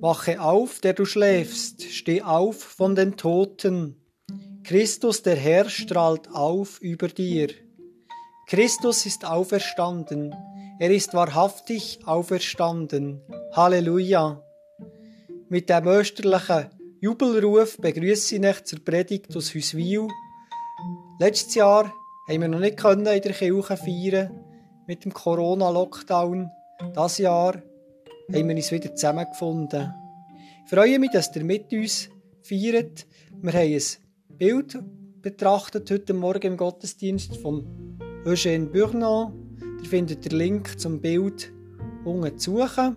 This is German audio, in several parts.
Wache auf, der du schläfst, steh auf von den Toten. Christus der Herr strahlt auf über dir. Christus ist auferstanden, er ist wahrhaftig auferstanden. Halleluja. Mit dem österlichen Jubelruf begrüße ich euch zur Predigt aus Hüswil. Letztes Jahr haben wir noch nicht in der Kirche feiern mit dem Corona-Lockdown. Das Jahr haben wir uns wieder zusammengefunden. Freue mich, dass ihr mit uns feiert. Wir haben ein Bild betrachtet heute Morgen im Gottesdienst von Eugène Bournon. Ihr findet den Link zum Bild unten zu suchen.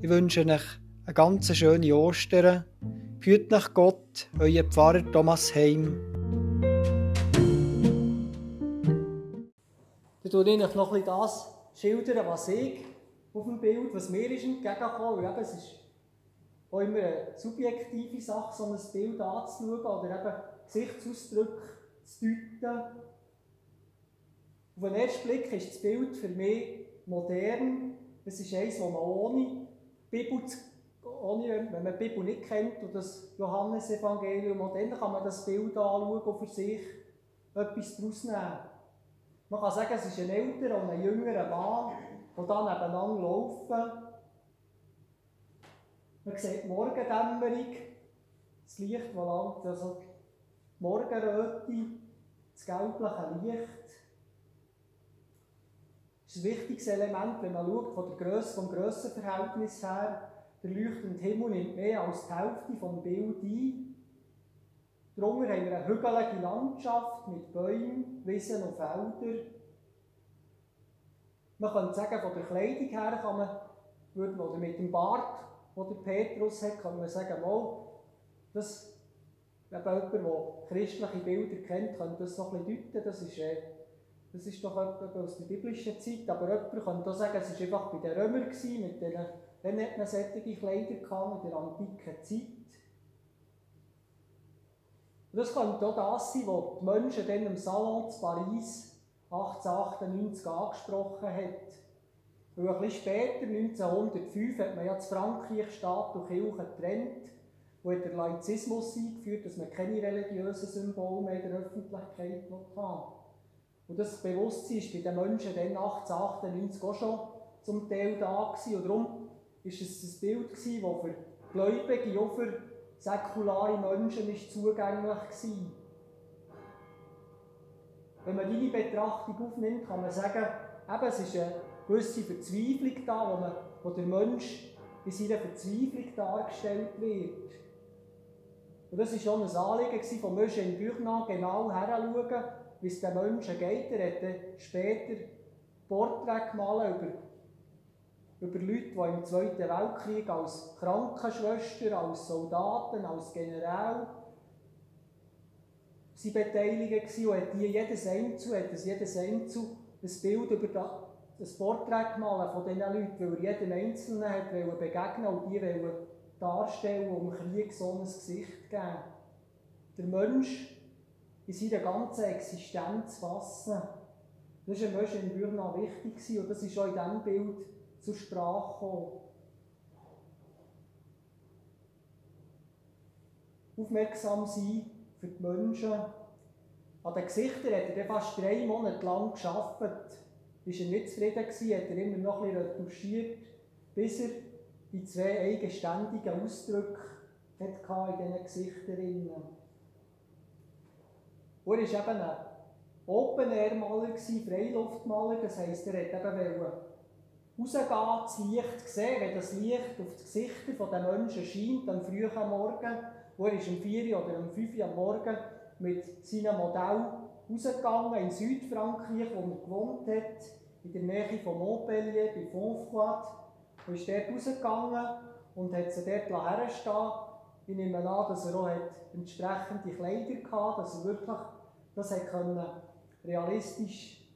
Ich wünsche euch eine ganz schöne Ostern. Hüt nach Gott, euer Pfarrer Thomas Heim. Dann tue ich euch noch schildern, was ich auf dem Bild, was mir ist entgegengekommen. Eben, es ist auch immer eine subjektive Sache, so ein Bild anzuschauen oder eben Gesichtsausdrücke zu deuten. Auf den ersten Blick ist das Bild für mich modern. Es ist eines, das man ohne Bibel, ohne, wenn man die Bibel nicht kennt und das Johannesevangelium, dann kann man das Bild anschauen und für sich etwas daraus nehmen. Man kann sagen, es ist ein älterer und ein jüngerer Mann, die da nebeneinander laufen. Man sieht die Morgendämmerung, das Licht, das langt, also die Morgenröte, das gelbliche Licht. Das ist ein wichtiges Element, wenn man schaut, von der Grösse, vom Grössenverhältnis her. Der leuchtende Himmel nimmt mehr als die Hälfte des Bildes ein. Darunter haben wir eine hügelige Landschaft mit Bäumen, Wiesen und Feldern. Man könnte sagen, von der Kleidung her kann man, würde man, oder mit dem Bart, den Petrus hat, kann man sagen, mal, das, wenn jemand, der christliche Bilder kennt, könnte das so ein bisschen deuten. Das ist, äh, das ist doch etwas aus der biblischen Zeit. Aber jemand könnte auch sagen, es war einfach bei den Römern, gewesen, mit denen, dann hat man solche Kleider gehabt, in der antiken Zeit. Und das könnte auch das sein, was die Menschen dann im Salon zu Paris 1898 angesprochen hat. Weil ein bisschen später, 1905, hat man ja zu Frankreich Staat und Kirche getrennt, wo hat der Laizismus eingeführt, dass man keine religiösen Symbole mehr in der Öffentlichkeit haben Und das Bewusstsein war bei den Menschen dann 1898 auch schon zum Teil da gewesen. Und darum war es ein Bild, das für Gläubige, auch für säkulare Menschen ist zugänglich war. Wenn man deine Betrachtung aufnimmt, kann man sagen, eben, es ist eine gewisse Verzweiflung da, wo, man, wo der Mensch in seiner Verzweiflung dargestellt wird. Und das war schon ein Anliegen von Eugène Burnan, genau herzuschauen, wie es den Menschen geht. Er hat später Porträts gemalt über, über Leute, die im Zweiten Weltkrieg als Krankenschwester, als Soldaten, als General sie beteiligt und hat die jedes Einzel, hat das jedes Einzel ein Bild über das, Porträt gemalt von diesen Leuten, weil er jedem Einzelnen hat begegnen und die wollen darstellen und dem Krieg so ein Gesicht geben. Der Mensch in seiner ganzen Existenz fassen. Das war Mensch in Bürna wichtig und das ist auch in diesem Bild zur Sprache gekommen. Aufmerksam sein für die Menschen. An den Gesichtern hat er fast drei Monate lang gearbeitet. Ist er nicht zufrieden gewesen, hat er immer noch ein bisschen retuschiert, bis er die zwei eigenständigen Ausdrücke hatte in diesen Gesichtern. Und er war eben ein Open-Air-Maler, Freiluftmaler, das heisst, er wollte eben rausgehen, das Licht sehen, wenn das Licht auf die Gesichter der Menschen scheint, am frühen Morgen, er ist um 4 oder um 5 Uhr am Morgen mit seinem Modell rausgegangen in Südfrankreich, wo er gewohnt hat, in der Nähe von Montpellier, bei Fontfroid. Er ist dort rausgegangen und hat sie dort herstehen Ich nehme an, dass er auch entsprechende Kleider hatte, dass er wirklich das hat realistisch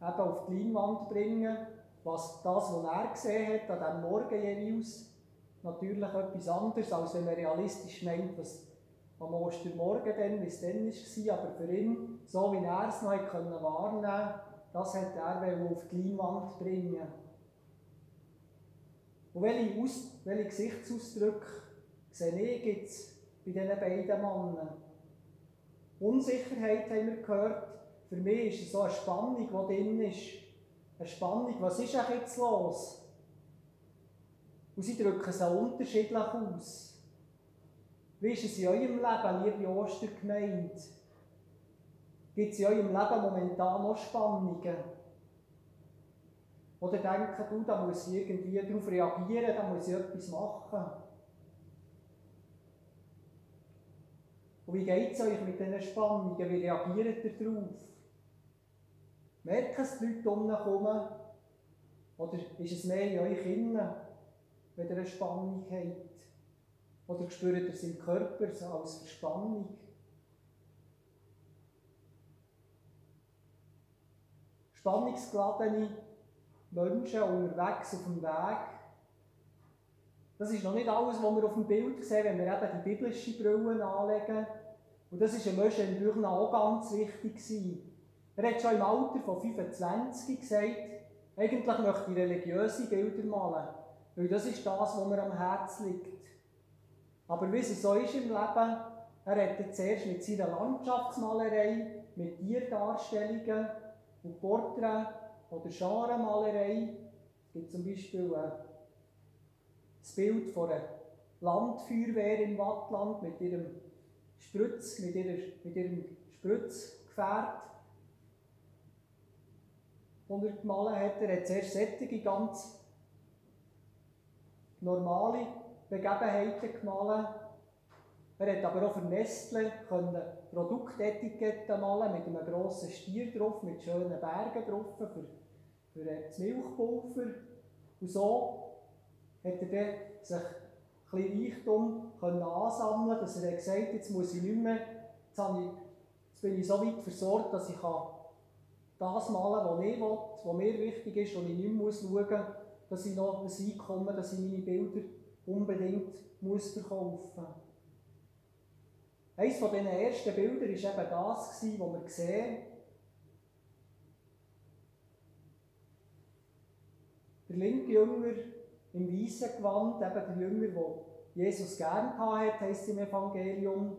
eben auf die Leinwand bringen was das, was er gesehen hat, an diesem Morgen jeweils, natürlich etwas anderes, als wenn man realistisch meint, was am Ostermorgen dann, wie es dann war, aber für ihn, so wie er es noch können wahrnehmen konnte, das hat er auf die Leinwand bringen Und welche, Aus welche Gesichtsausdrücke sehe ich jetzt bei diesen beiden Männern? Unsicherheit haben wir gehört. Für mich ist es so eine Spannung, die drin ist. Eine Spannung, was ist jetzt los? Und sie drücken es auch unterschiedlich aus. Wie ist es in eurem Leben, liebe Ostergemeinde? Gibt es in eurem Leben momentan noch Spannungen? Oder denken, du, da muss ich irgendwie darauf reagieren, da muss ich etwas machen? Und wie geht es euch mit diesen Spannungen? Wie reagiert ihr darauf? Merken es die Leute um? Oder ist es mehr in euch innen, wenn ihr eine Spannung habt? Oder spürt ihr es im Körper als Verspannung? Spannungsgeladene Menschen unterwegs auf dem Weg. Das ist noch nicht alles, was wir auf dem Bild sehen, wenn wir eben die biblische Brille anlegen. Und das ist ein Menschen natürlich auch ganz wichtig gewesen. Er hat schon im Alter von 25 gesagt, eigentlich möchte ich religiöse Bilder malen, weil das ist das, was mir am Herzen liegt. Aber wie es so ist im Leben, er hat zuerst mit seiner Landschaftsmalerei, mit Tierdarstellungen und Porträts oder Genremalerei. Es gibt zum Beispiel äh, das Bild von einer Landfeuerwehr im Wattland mit ihrem Sprütz, mit, ihrer, mit ihrem Spritzgefährt, das er gemalt hat. Er hat zuerst sättige, ganz normale Begebenheiten gemalt. Er hat aber auch für Nestle Produktetiketten malen mit einem grossen Stier drauf, mit schönen Bergen drauf für, für das Milchpulver. Und so hat er sich ein bisschen Reichtum ansammeln dass er gesagt hat, jetzt muss ich nicht mehr, jetzt, ich, jetzt bin ich so weit versorgt, dass ich das malen kann, was ich will, was mir wichtig ist, und ich nicht mehr schauen muss, dass ich noch ein Einkommen, dass ich meine Bilder unbedingt muss verkaufen muss. Eines dieser ersten Bilder war eben das, was wir sehen. Der linke Jünger im weißen Gewand, eben der Jünger, der Jesus gern hatte, heisst im Evangelium,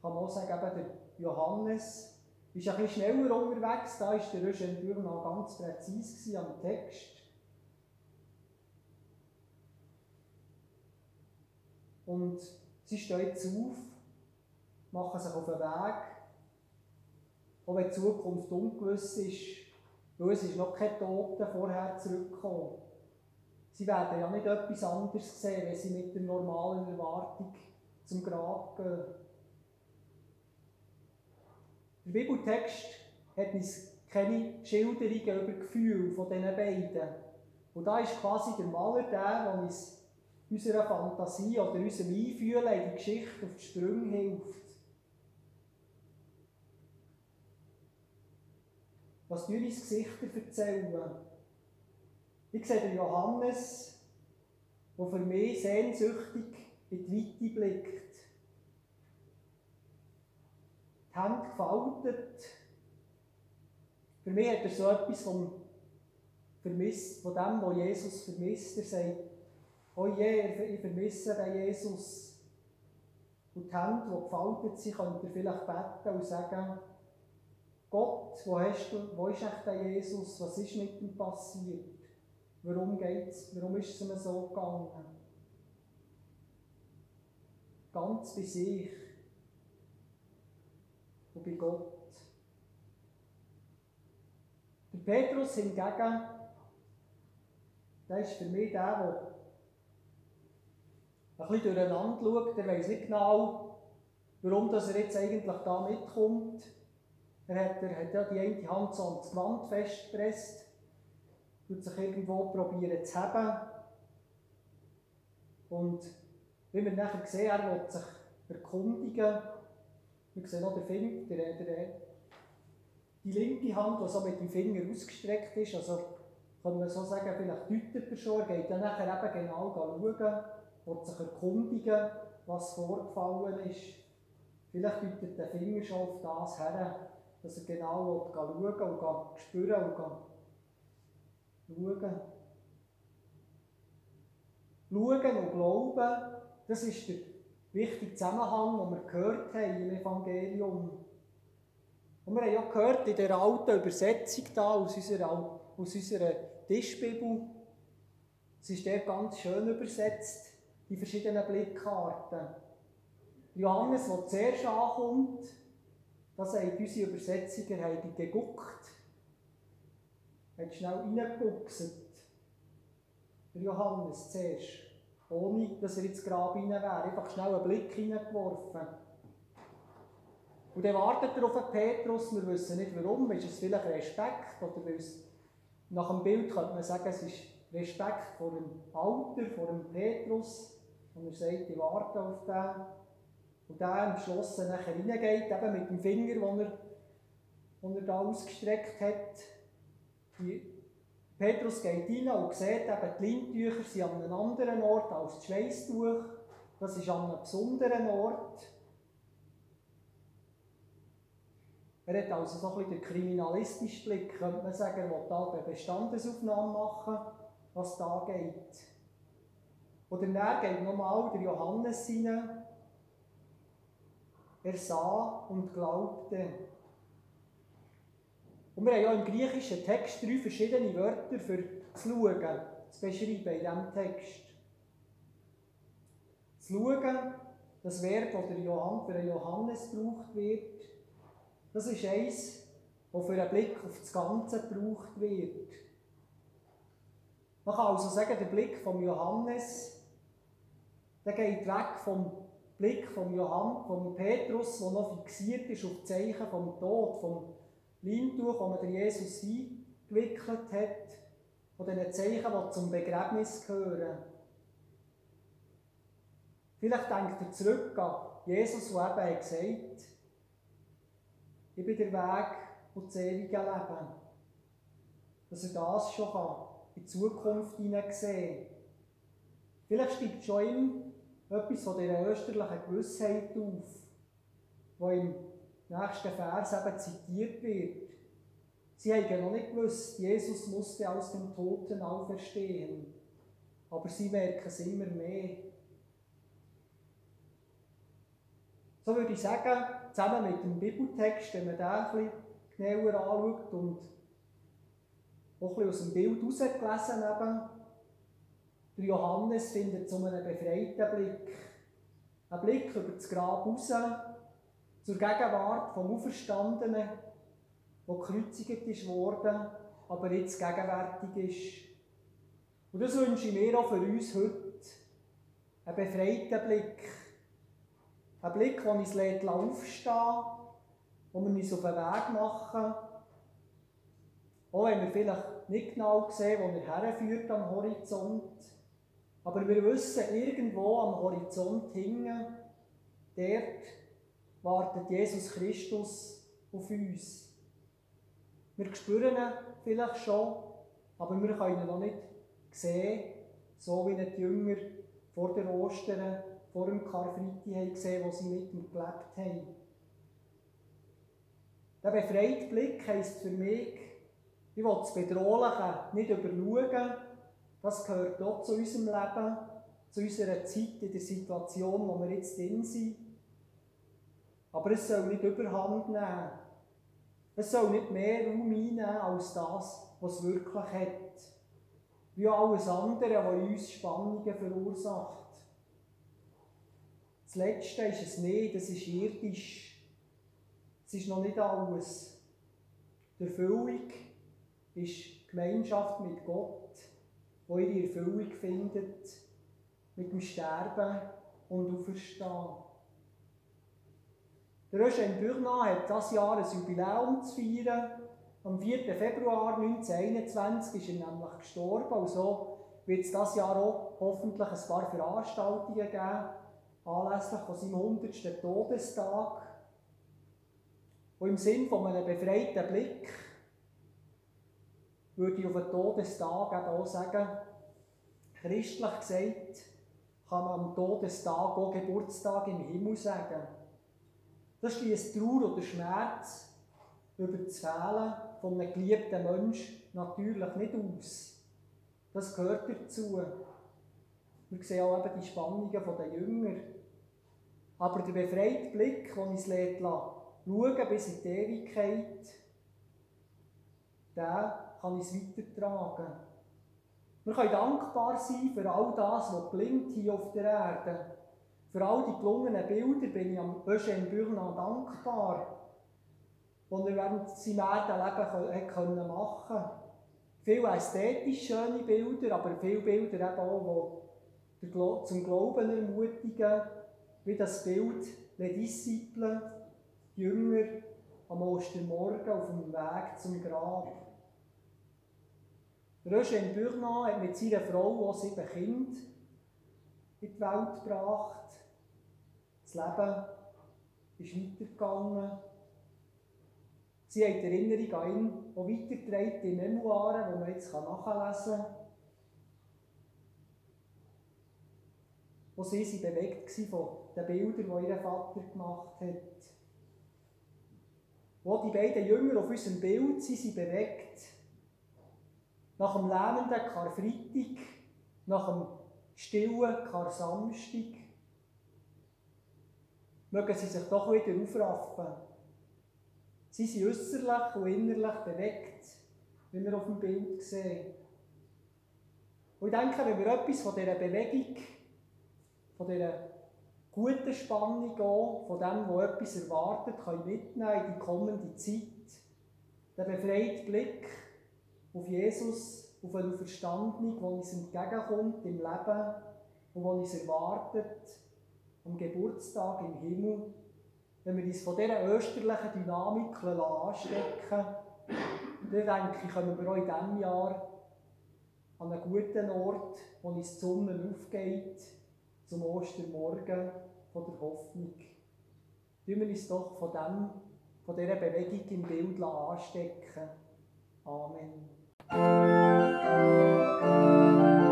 kann man auch sagen, eben der Johannes, ist ein bisschen schneller unterwegs, da war der Rösch natürlich noch ganz präzise am Text. Und sie steht auf, machen sich auf den Weg, auch wenn die Zukunft ungewiss ist, weil es ist noch kein Tote vorher zurückgekommen. Sie werden ja nicht etwas anderes sehen, wenn sie mit der normalen Erwartung zum Grab gehen. Der Bibeltext hat uns keine Schilderungen über Gefühle von diesen beiden. Und da ist quasi der Maler der, der uns unserer Fantasie oder unserem Einfühlen in die Geschichte auf die Sprünge hilft. Was tun uns Gesichter erzählen? Ich sehe den Johannes, der für mich sehnsüchtig in die Weite blickt. Die Hände gefaltet. Für mich hat er so etwas vom Vermiss, von dem, was Jesus vermisst. Er sagt, oh je, ich vermisse den Jesus. Und die Hände, die gefaltet sind, könnt ihr vielleicht beten und sagen, Gott, wo, hast du, wo ist echt der Jesus? Was ist mit ihm passiert? Warum geht's? Warum ist es ihm so gegangen? Ganz bei sich und bei Gott. Der Petrus hingegen, der ist für mich der, der ein bisschen durcheinander schaut, der weiß nicht genau, warum er jetzt eigentlich da mitkommt. Er hat, er hat ja die eine Hand so ans Gewand festgepresst, tut sich irgendwo probieren zu haben. Und wie wir nachher sehen, er will sich erkundigen. Wir sehen auch den Finger, der, der, die linke Hand, die so mit dem Finger ausgestreckt ist. Also kann man so sagen, vielleicht deutet er schon, er geht dann nachher eben genau schauen, will sich erkundigen, was vorgefallen ist. Vielleicht deutet der Finger schon auf das her, dass er genau schauen und spüren und schauen. Schauen und Glauben, das ist der wichtige Zusammenhang, den wir gehört haben im Evangelium. Und wir haben ja gehört in der alten Übersetzung da aus unserer, aus unserer Tischbibel, es ist der ganz schön übersetzt, die verschiedenen Blickkarten. Johannes, der zuerst ankommt, das haben unsere Übersetzer haben geguckt, hat schnell reingeguckt. Der Johannes zuerst, ohne dass er ins Grab rein wäre, einfach schnell einen Blick hineingeworfen. Und dann wartet er auf den Petrus, wir wissen nicht warum, ist es vielleicht Respekt, oder nach dem Bild könnte man sagen, es ist Respekt vor dem Alter, vor dem Petrus, und er sagt, ich warte auf den. Und der entschlossen nachher reingeht, eben mit dem Finger, den er, den er da ausgestreckt hat. Die Petrus geht rein und sieht eben, die Lindtücher sind an einem anderen Ort als das Schweißtuch. Das ist an einem besonderen Ort. Er hat also so ein bisschen den kriminalistischen Blick, könnte man sagen, er will da eine Bestandesaufnahme machen, was da geht. Oder dann geht nochmal der Johannes hinein. Er sah und glaubte. Und wir haben ja im griechischen Text drei verschiedene Wörter für zu schauen, zu beschreiben in diesem Text. Zu schauen, das Verb, das für den Johannes gebraucht wird, das ist eins, das für einen Blick auf das Ganze gebraucht wird. Man kann also sagen, der Blick von Johannes, der geht weg vom Blick von Johann, von Petrus, der noch fixiert ist auf die Zeichen vom Tod, vom Leintuch, das man Jesus eingewickelt hat, von diesen Zeichen, die zum Begräbnis gehören. Vielleicht denkt er zurück an Jesus, der eben gesagt hat, ich bin der Weg und das ewige Leben. Dass er das schon kann, in die Zukunft hineinsehen Vielleicht steigt schon ihm etwas von dieser österlichen Gewissheit auf, wo im nächsten Vers eben zitiert wird. Sie haben noch nicht gewusst, Jesus musste aus dem Toten auferstehen, aber sie merken es immer mehr. So würde ich sagen, zusammen mit dem Bibeltext, wenn man den bisschen genauer anschaut und auch ein bisschen aus dem Bild herausgelesen eben, der Johannes findet so einen befreiten Blick. Ein Blick über das Grab raus, zur Gegenwart vom Auferstandenen, der gekreuzigt worden, aber jetzt gegenwärtig ist. Und das wünsche ich mir auch für uns heute. Einen befreiten Blick. Ein Blick, der uns aufstehen lässt, wo wir uns auf den Weg machen. Auch wenn wir vielleicht nicht genau sehen, wo er herführt am Horizont. Aber wir wissen, irgendwo am Horizont hingen, dort wartet Jesus Christus auf uns. Wir spüren ihn vielleicht schon, aber wir können ihn noch nicht sehen, so wie die Jünger vor der Ostern vor dem Karfreitag gesehen, wo sie mit ihm gelebt haben. Der befreite Blick heisst für mich, ich will das Bedrohliche nicht überschauen, das gehört auch zu unserem Leben, zu unserer Zeit, in der Situation, wo wir jetzt drin sind. Aber es soll nicht überhand nehmen. Es soll nicht mehr Raum einnehmen als das, was es wirklich hat. Wie alles andere, was uns Spannungen verursacht. Das Letzte ist es nicht, das ist irdisch. Es ist noch nicht alles. Die Erfüllung ist Gemeinschaft mit Gott, wo ihre Erfüllung findet mit dem Sterben und Auferstehen. Der Eugène Burnat hat dieses Jahr ein Jubiläum zu feiern. Am 4. Februar 1921 ist er nämlich gestorben und so wird es dieses Jahr auch hoffentlich ein paar Veranstaltungen geben anlässlich von seinem 100. Todestag. Und im Sinn von einem befreiten Blick würde ich auf den Todestag eben auch sagen, christlich gesagt, kann man am Todestag auch Geburtstag im Himmel sagen. Das schließt Trauer oder Schmerz über das Fehlen von einem geliebten Menschen natürlich nicht aus. Das gehört dazu. Wir sehen auch eben die Spannungen der Jünger. Aber der befreite Blick, den uns schauen bis in die Ewigkeit, der kann uns weitertragen. Wir können dankbar sein für all das, was gelingt hier auf der Erde. Für all die gelungenen Bilder bin ich am Eugène Burnand dankbar, die er während seinem Erdenleben machen konnte. Viele ästhetisch schöne Bilder, aber viele Bilder eben auch, die zum Glauben ermutigen, wie das Bild Les Disciples, Jünger am Ostermorgen auf dem Weg zum Grab. Roger Burnand hat mit seiner Frau auch sieben Kinder in die Welt gebracht. Das Leben ist weitergegangen. Sie haben die Erinnerung an ihn auch weitergetragen in Memoiren, die man jetzt nachlesen kann. Wo sie waren bewegt von den Bildern, die ihr Vater gemacht hat. Wo die beiden Jünger auf unserem Bild sind, sind bewegt. Nach dem lähmenden Karfreitag, nach dem stillen Kar-Samstag, mögen sie sich doch wieder aufraffen. Sie sind äußerlich und innerlich bewegt, wie wir auf dem Bild sehen. Und ich denke, wenn wir etwas von dieser Bewegung, von dieser guten Spannung auch, von dem, wo etwas erwartet, können mitnehmen in die kommende Zeit, der befreite Blick auf Jesus, auf eine Verstandung, die uns entgegenkommt im Leben und die uns erwartet, am Geburtstag im Himmel, wenn wir uns von dieser österlichen Dynamik anstecken dann denke ich, kommen wir auch in diesem Jahr an einen guten Ort, wo uns die Sonne aufgeht, zum Ostermorgen von der Hoffnung. Tun wir uns doch von, dem, von dieser Bewegung im Bild anstecken. Amen. Thank you.